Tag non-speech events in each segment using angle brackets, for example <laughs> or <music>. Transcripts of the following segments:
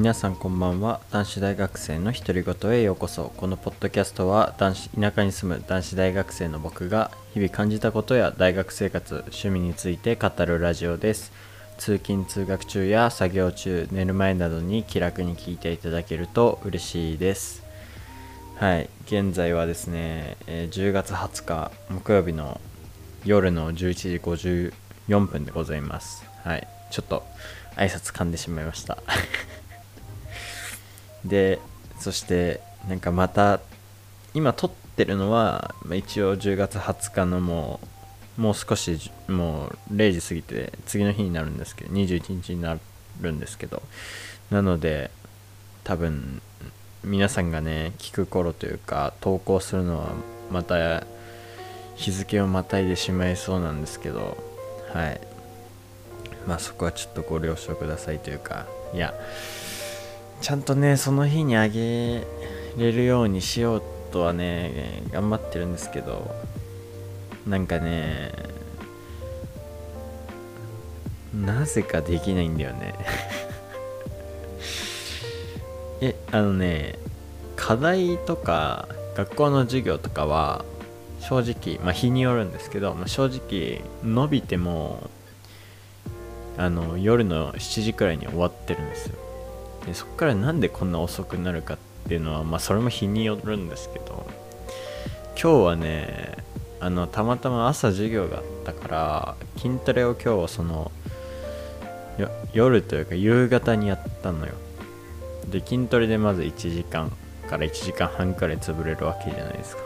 皆さんこんばんは。男子大学生の独り言へようこそ。このポッドキャストは男子田舎に住む男子大学生の僕が日々感じたことや大学生活趣味について語るラジオです。通勤通学中や作業中寝る前などに気楽に聞いていただけると嬉しいです。はい。現在はですね、10月20日木曜日の夜の11時54分でございます。はい。ちょっと挨拶噛んでしまいました。でそしてなんかまた今撮ってるのは一応10月20日のもうもう少しもう0時過ぎて次の日になるんですけど21日になるんですけどなので多分皆さんがね聞く頃というか投稿するのはまた日付をまたいでしまいそうなんですけどはい。まあそこはちょっとご了承くださいというかいやちゃんとねその日にあげれるようにしようとはね頑張ってるんですけどなんかねなぜかできないんだよね。<laughs> えあのね課題とか学校の授業とかは正直まあ日によるんですけど、まあ、正直伸びてもあの夜の7時くらいに終わってるんですよ。でそこからなんでこんな遅くなるかっていうのはまあそれも日によるんですけど今日はねあのたまたま朝授業があったから筋トレを今日はその夜というか夕方にやったのよ。で筋トレでまず1時間から1時間半くらい潰れるわけじゃないですか。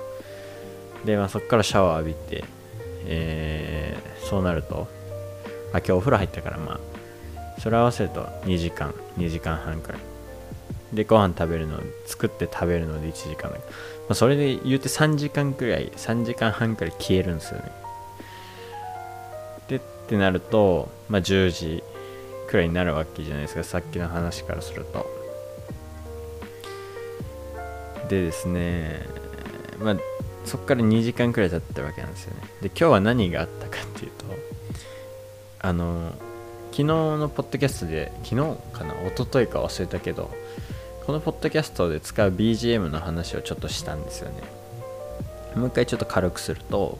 で、まあ、そこからシャワー浴びて、えーそうなるとあ今日お風呂入ったからまあそれ合わせると2時間2時間半くらい。でご飯食べるの作って食べるので1時間だ、まあ、それで言うて3時間くらい3時間半くらい消えるんですよね。でってなると、まあ、10時くらいになるわけじゃないですか。さっきの話からすると。でですねまあそこから2時間くらい経ってるわけなんですよね。で今日は何があったかっていうとあの昨日のポッドキャストで昨日かな一昨日か忘れたけどこのポッドキャストで使う BGM の話をちょっとしたんですよね。もう一回ちょっと軽くすると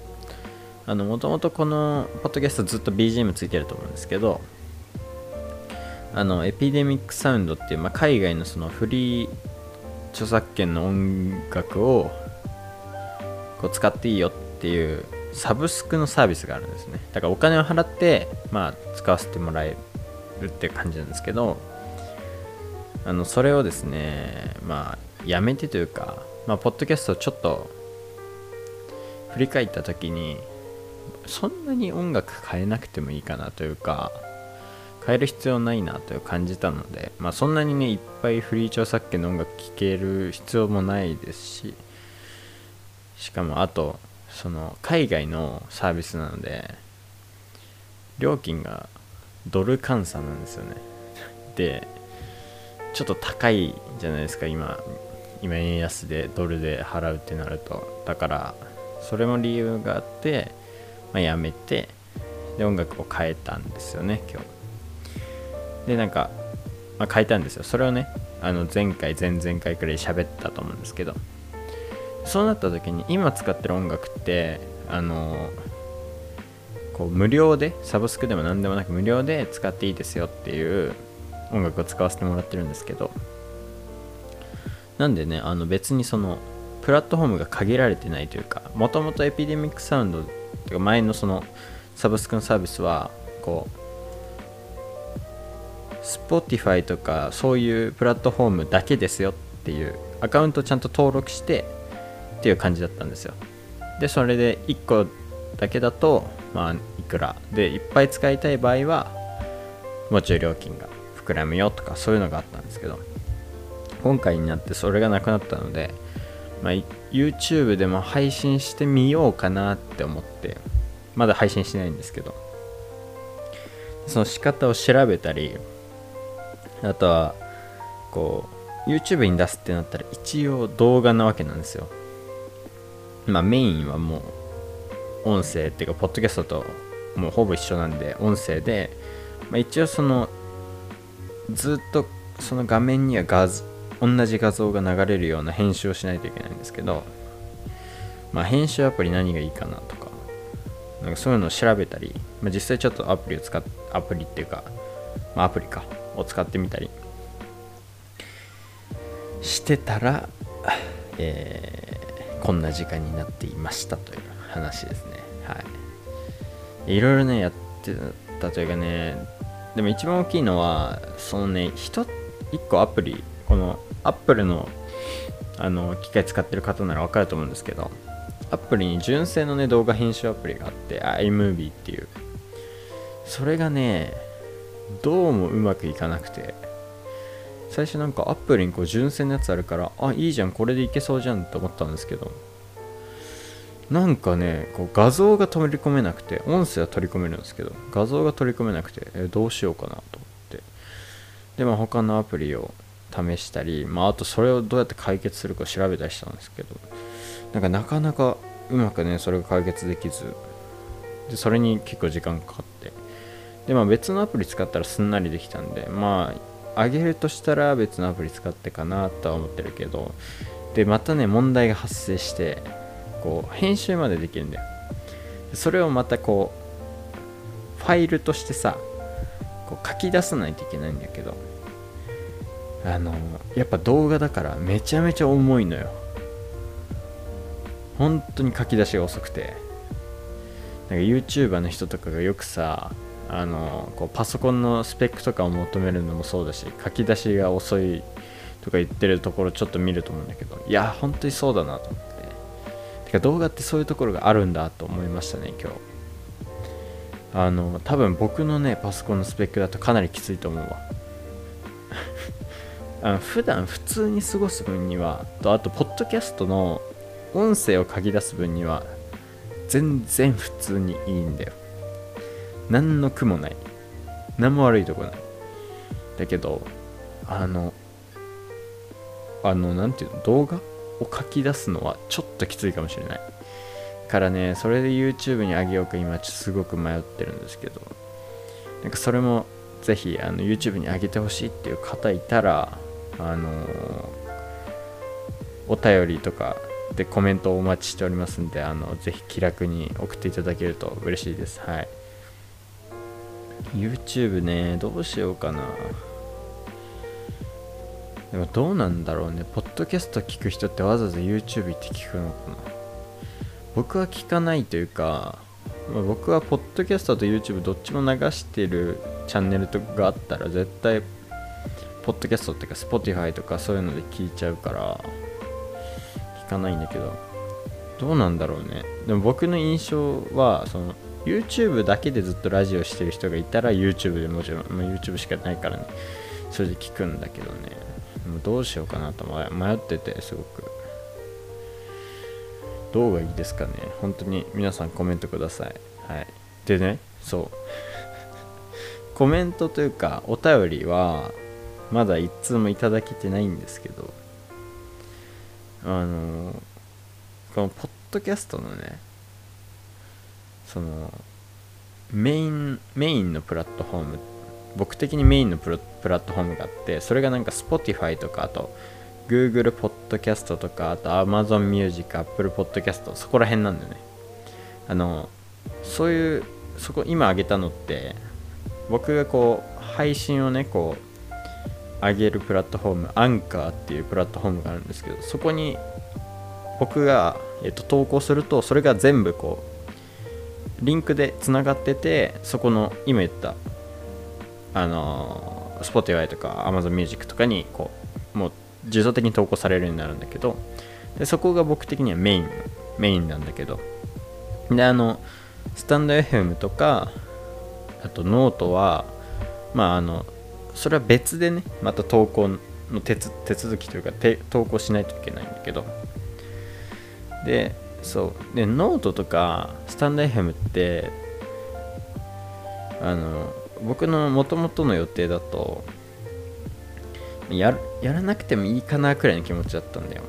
もともとこのポッドキャストずっと BGM ついてると思うんですけどあのエピデミックサウンドっていう、まあ、海外のそのフリー著作権の音楽をこう使っていいよっていうサブスクのサービスがあるんですね。だからお金を払って、まあ、使わせてもらえるって感じなんですけどあのそれをですねまあやめてというか、まあ、ポッドキャストをちょっと振り返った時にそんなに音楽変えなくてもいいかなというか変える必要ないなという感じたので、まあ、そんなにねいっぱいフリー著作権の音楽聴ける必要もないですししかもあとその海外のサービスなので料金がドル換算なんですよね。でちょっと高いじゃないですか今今円安でドルで払うってなると。だからそれも理由があって、まあ、やめてで音楽を変えたんですよね今日。でなんか、まあ、変えたんですよ。それをねあの前回前々回くらい喋ったと思うんですけど。そうなった時に今使ってる音楽ってあのこう無料でサブスクでも何でもなく無料で使っていいですよっていう音楽を使わせてもらってるんですけどなんでねあの別にそのプラットフォームが限られてないというかもともとエピデミックサウンドとか前のそのサブスクのサービスはこう Spotify とかそういうプラットフォームだけですよっていうアカウントちゃんと登録してっていう感じだったんですよ。でそれで1個だけだとまあいくら。でいっぱい使いたい場合はもうちょい料金が膨らむよとかそういうのがあったんですけど今回になってそれがなくなったので、まあ、YouTube でも配信してみようかなって思ってまだ配信してないんですけどその仕方を調べたりあとはこう YouTube に出すってなったら一応動画なわけなんですよ。まあメインはもう音声っていうかポッドキャストともうほぼ一緒なんで音声で、まあ、一応そのずっとその画面には画像同じ画像が流れるような編集をしないといけないんですけどまあ編集アプリ何がいいかなとかなんかそういうのを調べたり、まあ、実際ちょっとアプリを使っアプリっていうか、まあ、アプリかを使ってみたりしてたら、えー、こんな時間になっていましたという話ですね。はい。いろいろねやってたというかねでも一番大きいのはそのね1個アプリこのアップルのあの機械使ってる方なら分かると思うんですけどアプリに純正のね動画編集アプリがあって iMovie っていう。それがねどうもうまくいかなくて。最初なんかアップルにこう純正のやつあるからあいいじゃんこれでいけそうじゃんって思ったんですけどなんかねこう画像が取り込めなくて音声は取り込めるんですけど画像が取り込めなくてえどうしようかなと思って。でまあ他のアプリを試したり、まあ、あとそれをどうやって解決するか調べたりしたんですけどなんかなかなかうまくねそれが解決できずでそれに結構時間かかって。でまあ別のアプリ使ったらすんなりできたんでまああげるとしたら別のアプリ使ってかなとは思ってるけどでまたね問題が発生してこう編集までできるんだよ。それをまたこうファイルとしてさこう書き出さないといけないんだけどあのやっぱ動画だからめちゃめちゃ重いのよ。本当に書き出しが遅くて。なんか YouTuber の人とかがよくさあのこうパソコンのスペックとかを求めるのもそうだし書き出しが遅いとか言ってるところちょっと見ると思うんだけどいや本当にそうだなと。思っててか動画ってそういうところがあるんだと思いましたね今日。あの多分僕のねパソコンのスペックだとかなりきついと思うわ。<laughs> あの普段普通に過ごす分にはとあとポッドキャストの音声を書き出す分には全然普通にいいんだよ。何の苦もない。何も悪いとこない。だけどあのあの何ていうの動画を書き出すのはちょっときついかもしれない。からねそれで YouTube に上げようか今すごく迷ってるんですけど。なんかそれもぜひあの YouTube に上げてほしいっていう方いたらあのお便りとかでコメントをお待ちしておりますんであのぜひ気楽に送っていただけると嬉しいです。はい。YouTube ねどうしようかな。でもどうなんだろうね。ポッドキャスト聞く人ってわざわざ YouTube 行って聞くのかな。僕は聞かないというか、ま、僕はポッドキャストと YouTube どっちも流してるチャンネルとかがあったら絶対ポッドキャストっていうか Spotify とかそういうので聞いちゃうから聞かないんだけど。どうなんだろうね。でも僕の印象はその YouTube だけでずっとラジオしてる人がいたら YouTube でもちろん、まあ、YouTube しかないからね。それで聞くんだけどね。もうどうしようかなと迷っててすごく。どうがいいですかね。本当に皆さんコメントください。はい。でねそう。<laughs> コメントというかお便りはまだ一通もいただけてないんですけどあのこのポッドキャストのねそのメインメインのプラットフォーム僕的にメインのプラットフォームがあってそれがなんか Spotify とかあと Google ポッドキャストとかあと Amazon Music Apple Podcast そこら辺なんだよね。あのそういうそこ今挙げたのって僕がこう配信をねこう上げるプラットフォームアンカーっていうプラットフォームがあるんですけどそこに僕が、えっと、投稿するとそれが全部こうリンクでつながっててそこの今言ったあの Spotify とか Amazon Music とかにこうもう自動的に投稿されるようになるんだけどでそこが僕的にはメインメインなんだけどであのスタンド FM とかあとノートはまああのそれは別でねまた投稿の手続きというか投稿しないといけないんだけどでそう。でノートとかスタンド FM ってあの僕のもともとの予定だとややらなくてもいいかなくらいの気持ちだったんだよ。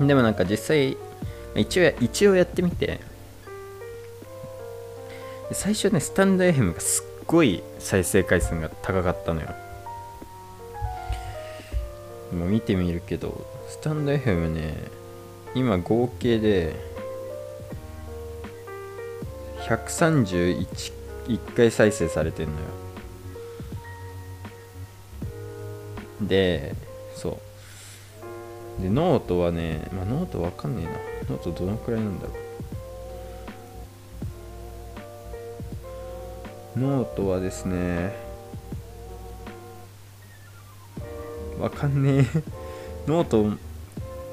でもなんか実際一応一応やってみて。最初ねスタンド FM がすっごい再生回数が高かったのよ。もう見てみるけどスタンド FM ね今合計で131回再生されてんのよ。でそう。でノートはねまあノートわかんねえな。ノートどのくらいなんだろう。ノートはですねわかんねえ。<laughs> note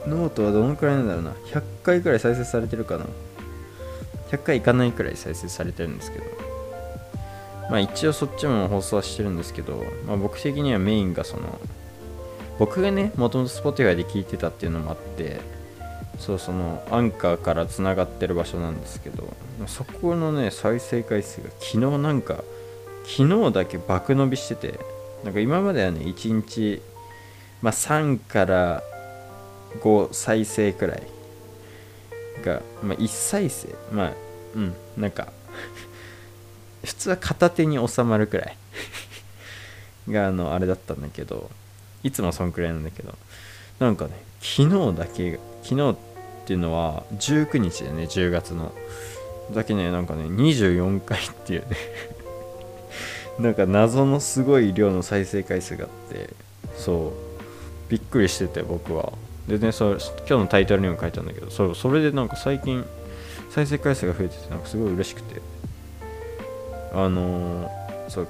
note はどのくらいなんだろうな。100回くらい再生されてるかな。100回いかないくらい再生されてるんですけど。まあ一応そっちも放送はしてるんですけど、まあ、僕的にはメインがその僕がねもともと Spotify で聞いてたっていうのもあってそうそのアンカーからつながってる場所なんですけどそこのね再生回数が昨日なんか昨日だけ爆伸びしててなんか今まではね1日、まあ、3から5再生くらい。が、まあ、1再生。まあうんなんか <laughs> 普通は片手に収まるくらい。<laughs> があのあれだったんだけどいつもそんくらいなんだけど。なんかね昨日だけ昨日っていうのは19日でね10月の。だけねなんかね24回っていうね。<laughs> なんか謎のすごい量の再生回数があってそう。びっくりしてて僕は。でねそ今日のタイトルにも書いたんだけどそそれでなんか最近再生回数が増えててなんかすごい嬉しくて。あのー、そう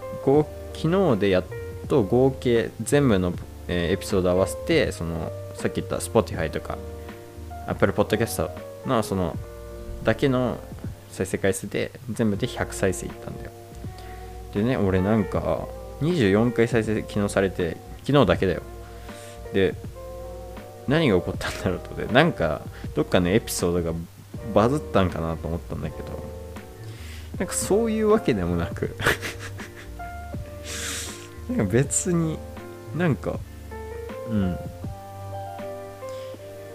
昨日でやっと合計全部の、えー、エピソード合わせてそのさっき言った Spotify とか Apple Podcast のそのだけの再生回数で全部で100再生いったんだよ。でね俺なんか24回再生昨日されて昨日だけだよ。で何が起こったんだろうとでなんかどっかのエピソードがバズったんかなと思ったんだけどなんかそういうわけでもなく <laughs> なんか別になんかうん。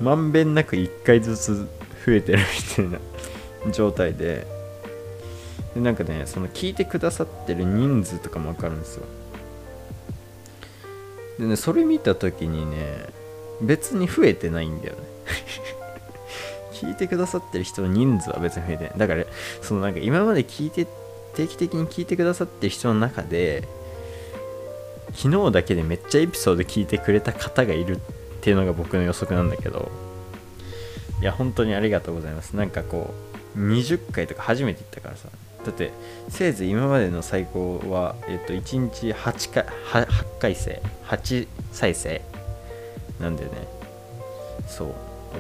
まんべんなく1回ずつ増えてるみたいな <laughs> 状態ででなんかねその聞いてくださってる人数とかも分かるんですよ。でねそれ見た時にね別に増えてないんだよね。<laughs> 聞いてくださってる人の人数は別に増えてない。だからそのなんか今まで聞いて定期的に聞いてくださってる人の中で昨日だけでめっちゃエピソード聞いてくれた方がいるっていうのが僕の予測なんだけどいや本当にありがとうございます。なんかこう20回とか初めて行ったからさ。だってせいぜい今までの最高は、えっと、1日8回 8, 8回生8再生なんでね。そう。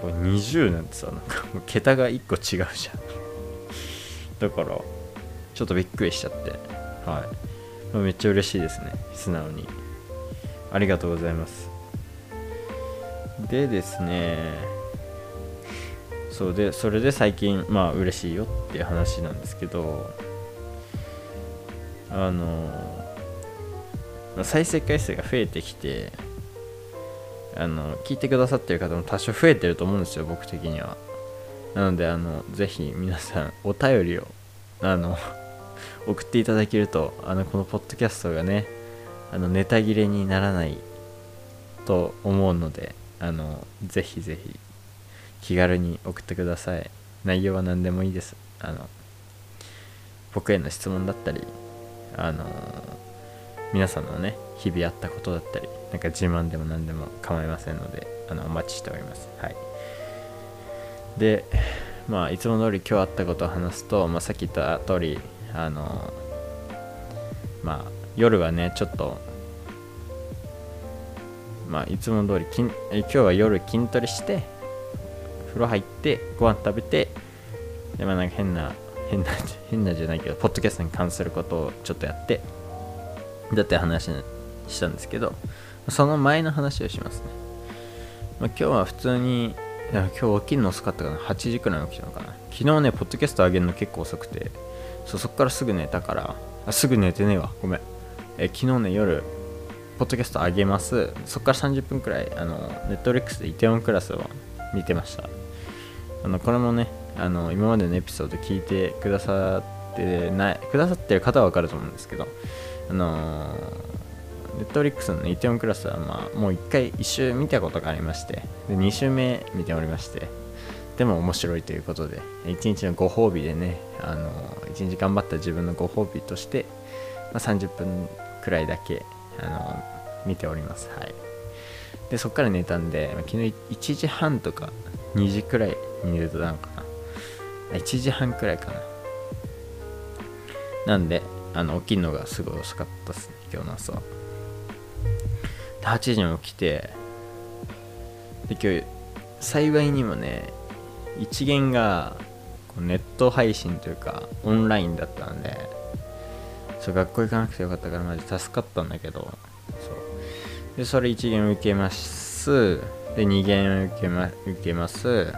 これ20なんてさなんかもう桁が1個違うじゃん。だからちょっとびっくりしちゃって。はい。めっちゃ嬉しいですね。素直に。ありがとうございます。でですね。そうでそれで最近まあ嬉しいよっていう話なんですけどあの再生回数が増えてきてあの聞いてくださってる方も多少増えてると思うんですよ僕的には。なのであのぜひ皆さんお便りをあの <laughs> 送っていただけるとあのこのポッドキャストがねあのネタ切れにならないと思うのであのぜひぜひ気軽に送ってください。内容は何でもいいです。あの僕への質問だったりあの皆さんのね日々あったことだったりなんか自慢でも何でも構いませんのであのお待ちしております。はい。でまあいつも通り今日あったことを話すと、まあ、さっき言った通りあのまあ夜はねちょっとまあいつも通りきん今日は夜筋トレして風呂入ってご飯食べてでまあなんか変な変な変なじゃないけどポッドキャストに関することをちょっとやってだって話したんですけどその前の話をしますね、まあ、今日は普通に今日起きるの遅かったかな。8時くらい起きたのかな。昨日ねポッドキャスト上げるの結構遅くてそそっからすぐ寝たからあすぐ寝てねえわ。ごめん。え昨日ね夜ポッドキャスト上げます。そっから30分くらいあのネットフリックスでイテオンクラスを見てました。あのこれもねあの今までのエピソード聞いてくださってないくださってる方は分かると思うんですけどあのネットリックスのイテオンクラスは、まあ、もう1回1周見たことがありましてで2周目見ておりましてでも面白いということで1日のご褒美でねあの1日頑張った自分のご褒美として、まあ、30分くらいだけあの見ております。はい。でそっから寝たんで昨日1時半とか2時くらいに寝たのかな。1時半くらいかな。なんであの起きるのがすごい遅かったっすね今日の朝で8時に起きてで今日幸いにもね一元がネット配信というかオンラインだったんでそう学校行かなくてよかったからマジ助かったんだけどそう。でそれ1限受けます。で2限受け,、ま、受けます。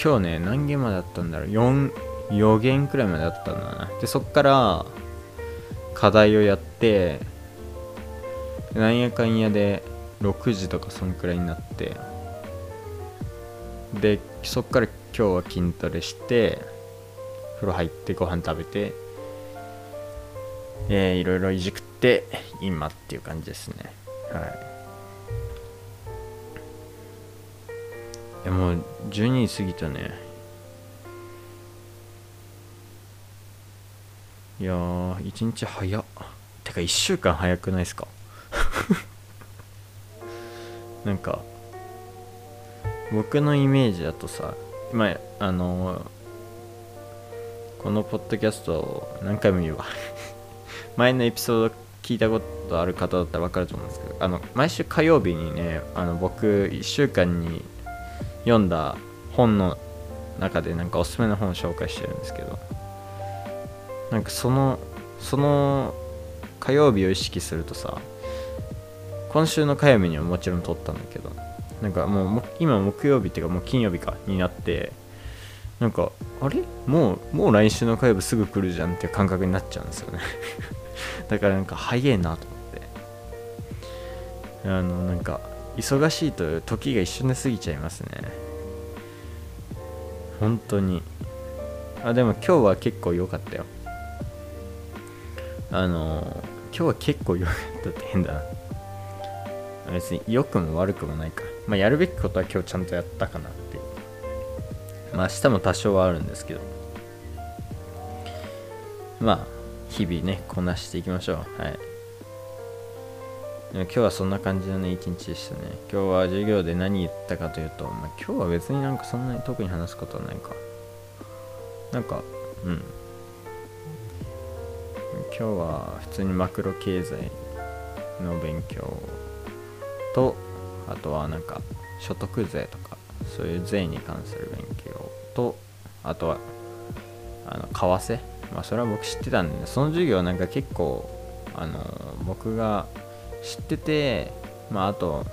今日ね何限までだったんだろう。4 4限くらいまでだったんだな。でそっから課題をやってなんやかんやで6時とかそんくらいになってでそっから今日は筋トレして風呂入ってご飯食べてえー、いろいろいじくって今っていう感じですね。はい。いもう12時過ぎたね。いやー1日早っ。てか1週間早くないですか？なんか僕のイメージだとさ今あのこのポッドキャストを何回も言うわ。<laughs> 前のエピソード聞いたことある方だったら分かると思うんですけどあの毎週火曜日にねあの僕1週間に読んだ本の中でなんかおすすめの本を紹介してるんですけどなんかそのその火曜日を意識するとさ今週の火曜日にはもちろん撮ったんだけどなんかもう今木曜日っていうかもう金曜日かになってなんかあれ？もうもう来週の火曜日すぐ来るじゃんっていう感覚になっちゃうんですよね。<laughs> だからなんか早えなと思って。あのなんか忙しいと時が一瞬で過ぎちゃいますね。本当に。あでも今日は結構良かったよ。あの今日は結構良かったって変だな。別に良くも悪くもないかまあ、やるべきことは今日ちゃんとやったかなって。まあ、明日も多少はあるんですけど。まあ、日々ね、こなしていきましょう。はい。今日はそんな感じのね、一日でしたね。今日は授業で何言ったかというと、まあ、今日は別になんかそんなに特に話すことはないか。なんか、うん。今日は普通にマクロ経済の勉強をと、あとはなんか所得税とかそういう税に関する勉強とあとはあの為替。まあそれは僕知ってたんでその授業なんか結構あの僕が知っててまああと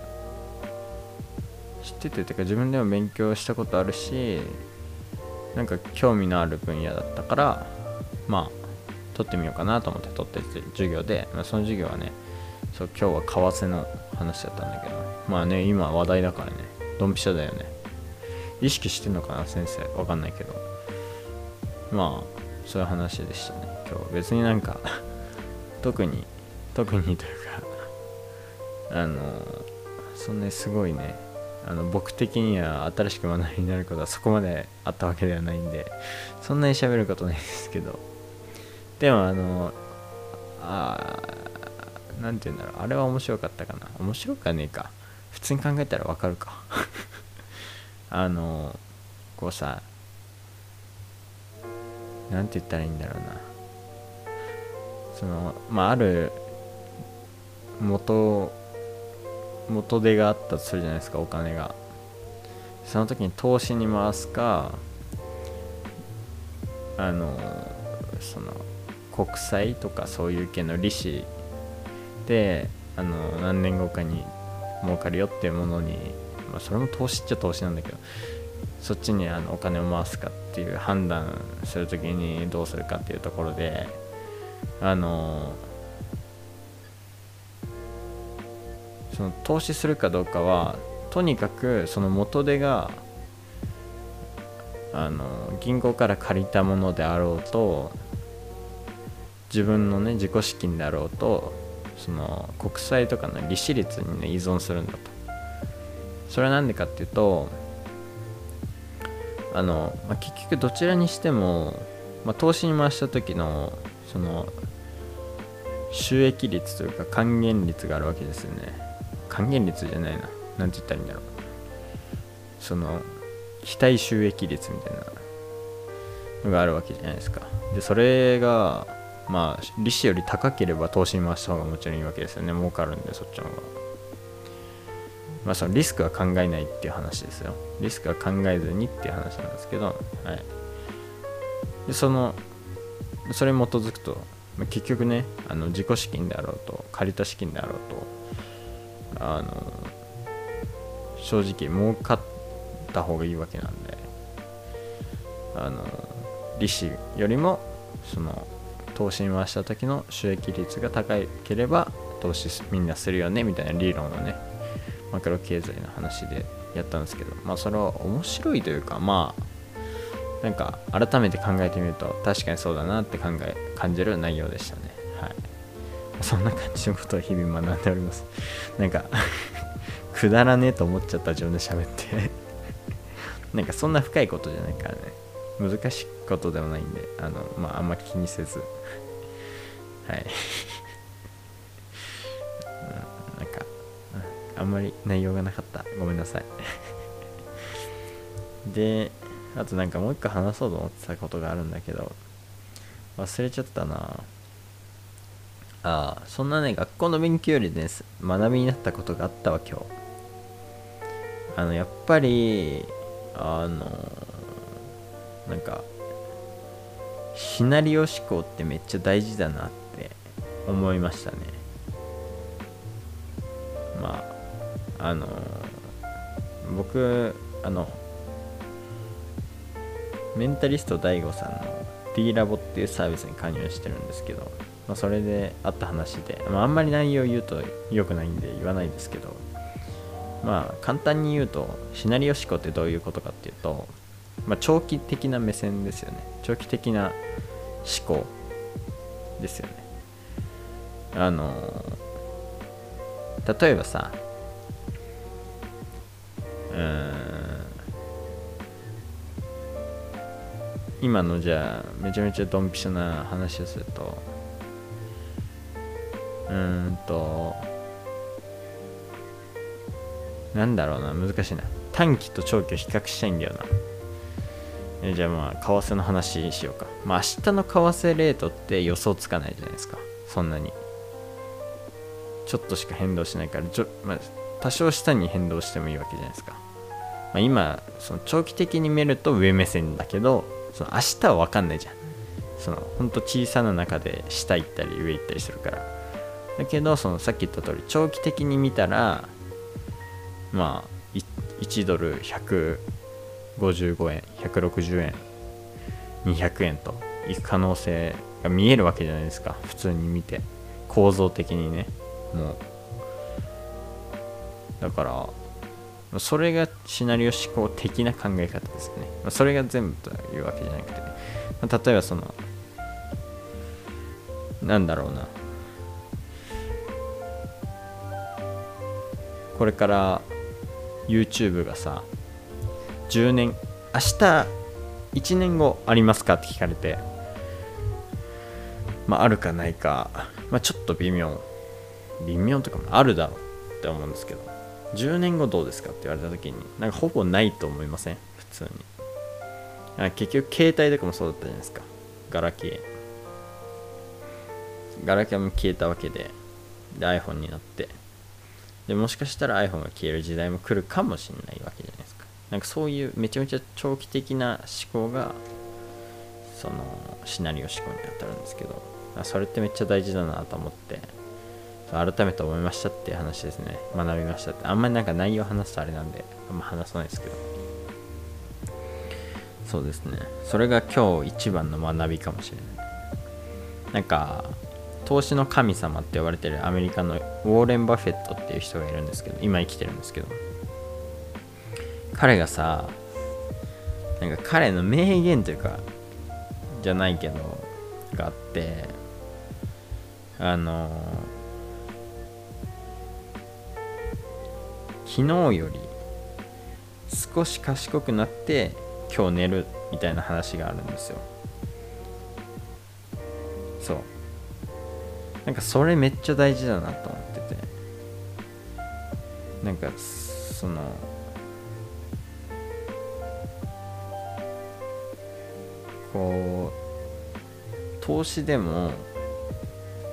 知ってててか自分でも勉強したことあるしなんか興味のある分野だったからまあ取ってみようかなと思って取って授業で、まあ、その授業はねそう今日は為替の話だったんだけどまあね今話題だからね。ドンピシャだよね。意識してんのかな先生。わかんないけど。まあそういう話でしたね。今日別になんか <laughs> 特に特にというか <laughs> あのそんなにすごいね。あの僕的には新しく学びになることはそこまであったわけではないんでそんなに喋ることないですけど。でもあのあ何て言うんだろう。あれは面白かったかな。面白かねえか。普通に考えたらわかるか。<laughs> あのこうさ何て言ったらいいんだろうな。そのまあある元元手があったとするじゃないですかお金が。その時に投資に回すかあのその国債とかそういう系の利子であの何年後かに儲かるよっていうものに、まあ、それも投資っちゃ投資なんだけどそっちにあのお金を回すかっていう判断するときにどうするかっていうところであのその投資するかどうかはとにかくその元手があの銀行から借りたものであろうと自分のね自己資金であろうとその国債とかの利子率に、ね、依存するんだと。それは何でかっていうとあの、まあ、結局どちらにしても、まあ、投資に回した時のその収益率というか還元率があるわけですよね。還元率じゃないな。何て言ったらいいんだろう。その期待収益率みたいなのがあるわけじゃないですか。でそれがまあ利子より高ければ投資に回した方がもちろんいいわけですよね。儲かるんでそっちの方が。まあそのリスクは考えないっていう話ですよ。リスクは考えずにっていう話なんですけど。はい。でそのそれに基づくと、まあ、結局ねあの自己資金であろうと借りた資金であろうとあの正直儲かった方がいいわけなんであの利子よりもその投資に回した時の収益率が高ければ投資みんなするよねみたいな理論をねマクロ経済の話でやったんですけどまあそれは面白いというかまあなんか改めて考えてみると確かにそうだなって考え感じる内容でしたね。はい。そんな感じのことを日々学んでおります。なんか <laughs> くだらねえと思っちゃった自分で喋って。<laughs> なんかそんな深いことじゃないからね。難しいことでもないんであのまああんま気にせず。はい。<laughs> なんかあんまり内容がなかった。ごめんなさい。<laughs> であとなんかもう一個話そうと思ってたことがあるんだけど忘れちゃったな。ああそんなね学校の勉強よりね学びになったことがあったわ今日。あのやっぱりあのなんかシナリオ思考ってめっちゃ大事だなって思いましたね。まああの僕あのメンタリスト DAIGO さんの D ラボっていうサービスに加入してるんですけど、まあ、それであった話で、まあ、あんまり内容を言うと良くないんで言わないですけどまあ簡単に言うとシナリオ思考ってどういうことかっていうと、まあ、長期的な目線ですよね。長期的な思考ですよね。あの例えばさうん今のじゃあめちゃめちゃドンピシャな話をするとうーんとなんだろうな難しいな。短期と長期を比較したいんだよな。えじゃあまあ為替の話しようか。まあ明日の為替レートって予想つかないじゃないですか。そんなに。ちょっとしか変動しないから。ちょ、まあ、多少下に変動してもいいわけじゃないですか、まあ、今その長期的に見ると上目線だけどその明日は分かんないじゃん。そのほんと小さな中で下行ったり上行ったりするから。だけどそのさっき言った通り長期的に見たらまあ1ドル100 155円160円200円といく可能性が見えるわけじゃないですか。普通に見て。構造的にね。もう。だからそれがシナリオ思考的な考え方ですね。それが全部というわけじゃなくて。例えばそのなんだろうな。これから YouTube がさ10年明日1年後ありますか？って聞かれて。まああるかないか。まあちょっと微妙。微妙とかもあるだろうって思うんですけど。10年後どうですか？って言われた時になんかほぼないと思いません？普通に。結局携帯とかもそうだったじゃないですか。ガラケー。ガラケーも消えたわけで。で iPhone になって。でもしかしたら iPhone が消える時代も来るかもしれないわけじゃないなんかそういうめちゃめちゃ長期的な思考がそのシナリオ思考に当たるんですけどそれってめっちゃ大事だなと思って改めて思いましたっていう話ですね。学びましたって。あんまりなんか内容話すとあれなんであんま話さないですけど。そうですね。それが今日一番の学びかもしれない。なんか投資の神様って呼ばれてるアメリカのウォーレン・バフェットっていう人がいるんですけど今生きてるんですけど彼がさなんか彼の名言というかじゃないけどがあってあの昨日より少し賢くなって今日寝るみたいな話があるんですよ。そう。なんかそれめっちゃ大事だなと思ってて。なんかそのこう投資でも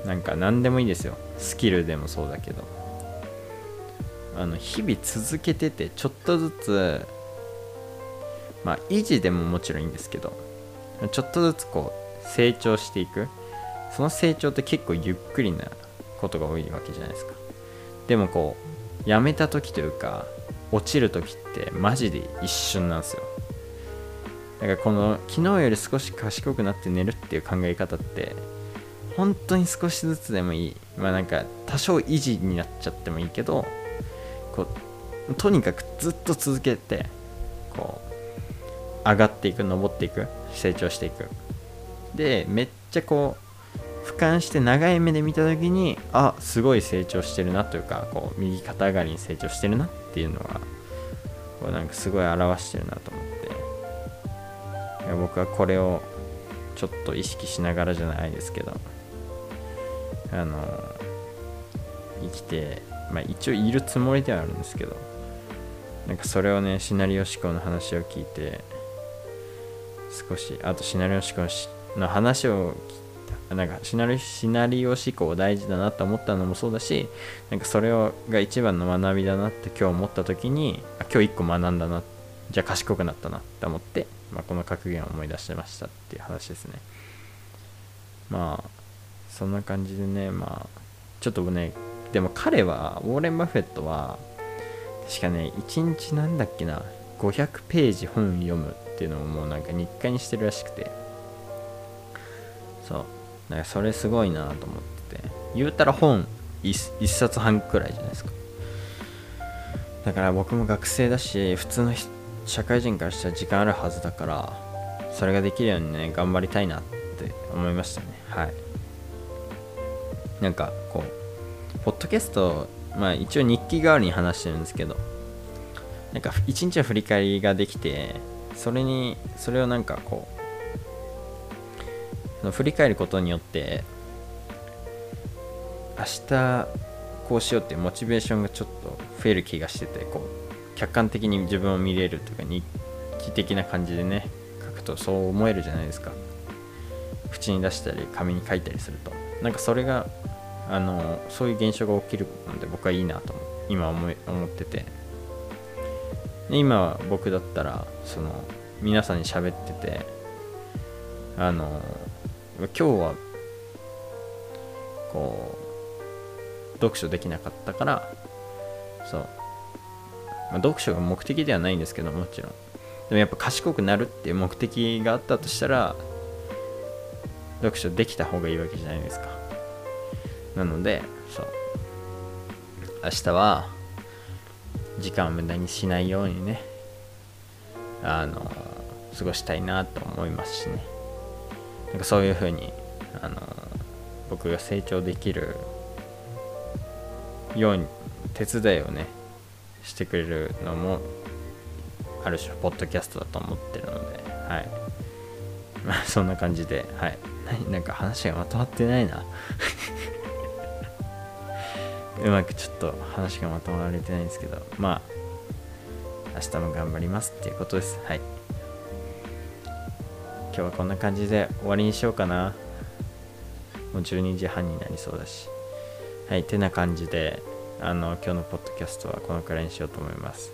なんか何でもいいですよ。スキルでもそうだけど。あの日々続けててちょっとずつまあ維持でももちろんいいんですけどちょっとずつこう成長していく。その成長って結構ゆっくりなことが多いわけじゃないですか。でもこうやめた時というか落ちる時ってマジで一瞬なんですよ。だかこの昨日より少し賢くなって寝るっていう考え方って本当に少しずつでもいい。まあなんか多少維持になっちゃってもいいけどこうとにかくずっと続けてこう上がっていく登っていく成長していく。でめっちゃこう俯瞰して長い目で見た時にあすごい成長してるなというかこう右肩上がりに成長してるなっていうのはこうなんかすごい表してるなと思って。僕はこれをちょっと意識しながらじゃないですけどあの生きてまあ一応いるつもりではあるんですけどなんかそれをねシナリオ思考の話を聞いて少しあとシナリオ思考の話をなんかシナリシナリオ思考大事だなと思ったのもそうだしなんかそれをが一番の学びだなって今日思った時にあ今日一個学んだなってじゃあ賢くなったなって思って、まあ、この格言を思い出してましたっていう話ですね。まあそんな感じでねまあちょっとねでも彼はウォーレン・バフェットは確かね1日なんだっけな500ページ本読むっていうのをもうなんか日課にしてるらしくて。そう。なんかそれすごいなと思ってて。言うたら本 1, 1冊半くらいじゃないですか。だから僕も学生だし普通の人社会人からしたら時間あるはずだからそれができるようにね頑張りたいなって思いましたね。はい。なんかこうポッドキャストまあ一応日記代わりに話してるんですけどなんか一日の振り返りができてそれにそれをなんかこう振り返ることによって明日こうしようってモチベーションがちょっと増える気がしててこう客観的に自分を見れるというか日記的な感じでね書くとそう思えるじゃないですか。口に出したり紙に書いたりすると。なんかそれがあのそういう現象が起きるので僕はいいなと今思い思ってて。今は僕だったらその皆さんに喋っててあの今日はこう読書できなかったからそう、まあ、読書が目的ではないんですけどもちろん。でもやっぱ賢くなるっていう目的があったとしたら読書できた方がいいわけじゃないですか。なのでそう。明日は時間を無駄にしないようにねあの過ごしたいなと思いますしね。なんかそういうふうにあの僕が成長できるように手伝いをねしてくれるのもある種ポッドキャストだと思ってるのではい。まあそんな感じではい。なんか話がまとまってないな。<laughs> うまくちょっと話がまとまられてないんですけどまあ明日も頑張りますっていうことです。はい。今日はこんな感じで終わりにしようかな。もう12時半になりそうだし。はい。てな感じで。あの今日のポッドキャストはこのくらいにしようと思います。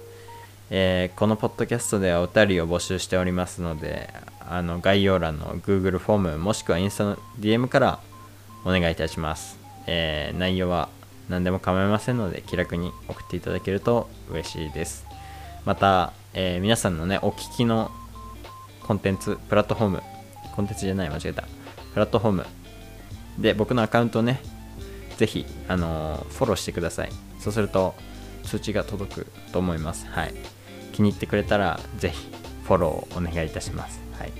えー、このポッドキャストではお便りを募集しておりますのであの概要欄の Google フォームもしくはインスタの DM からお願いいたします、えー、内容は何でも構いませんので気楽に送っていただけると嬉しいです。また、えー、皆さんのねお聞きのコンテンツプラットフォームコンテンツじゃない間違えた。プラットフォームで僕のアカウントをねぜひ、あの、フォローしてください。そうすると通知が届くと思います。はい。気に入ってくれたらぜひフォローをお願いいたします。はい。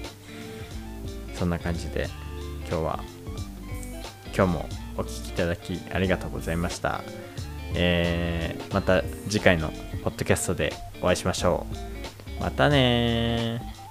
そんな感じで今日は今日もお聴きいただきありがとうございました。えー、また次回のポッドキャストでお会いしましょう。またね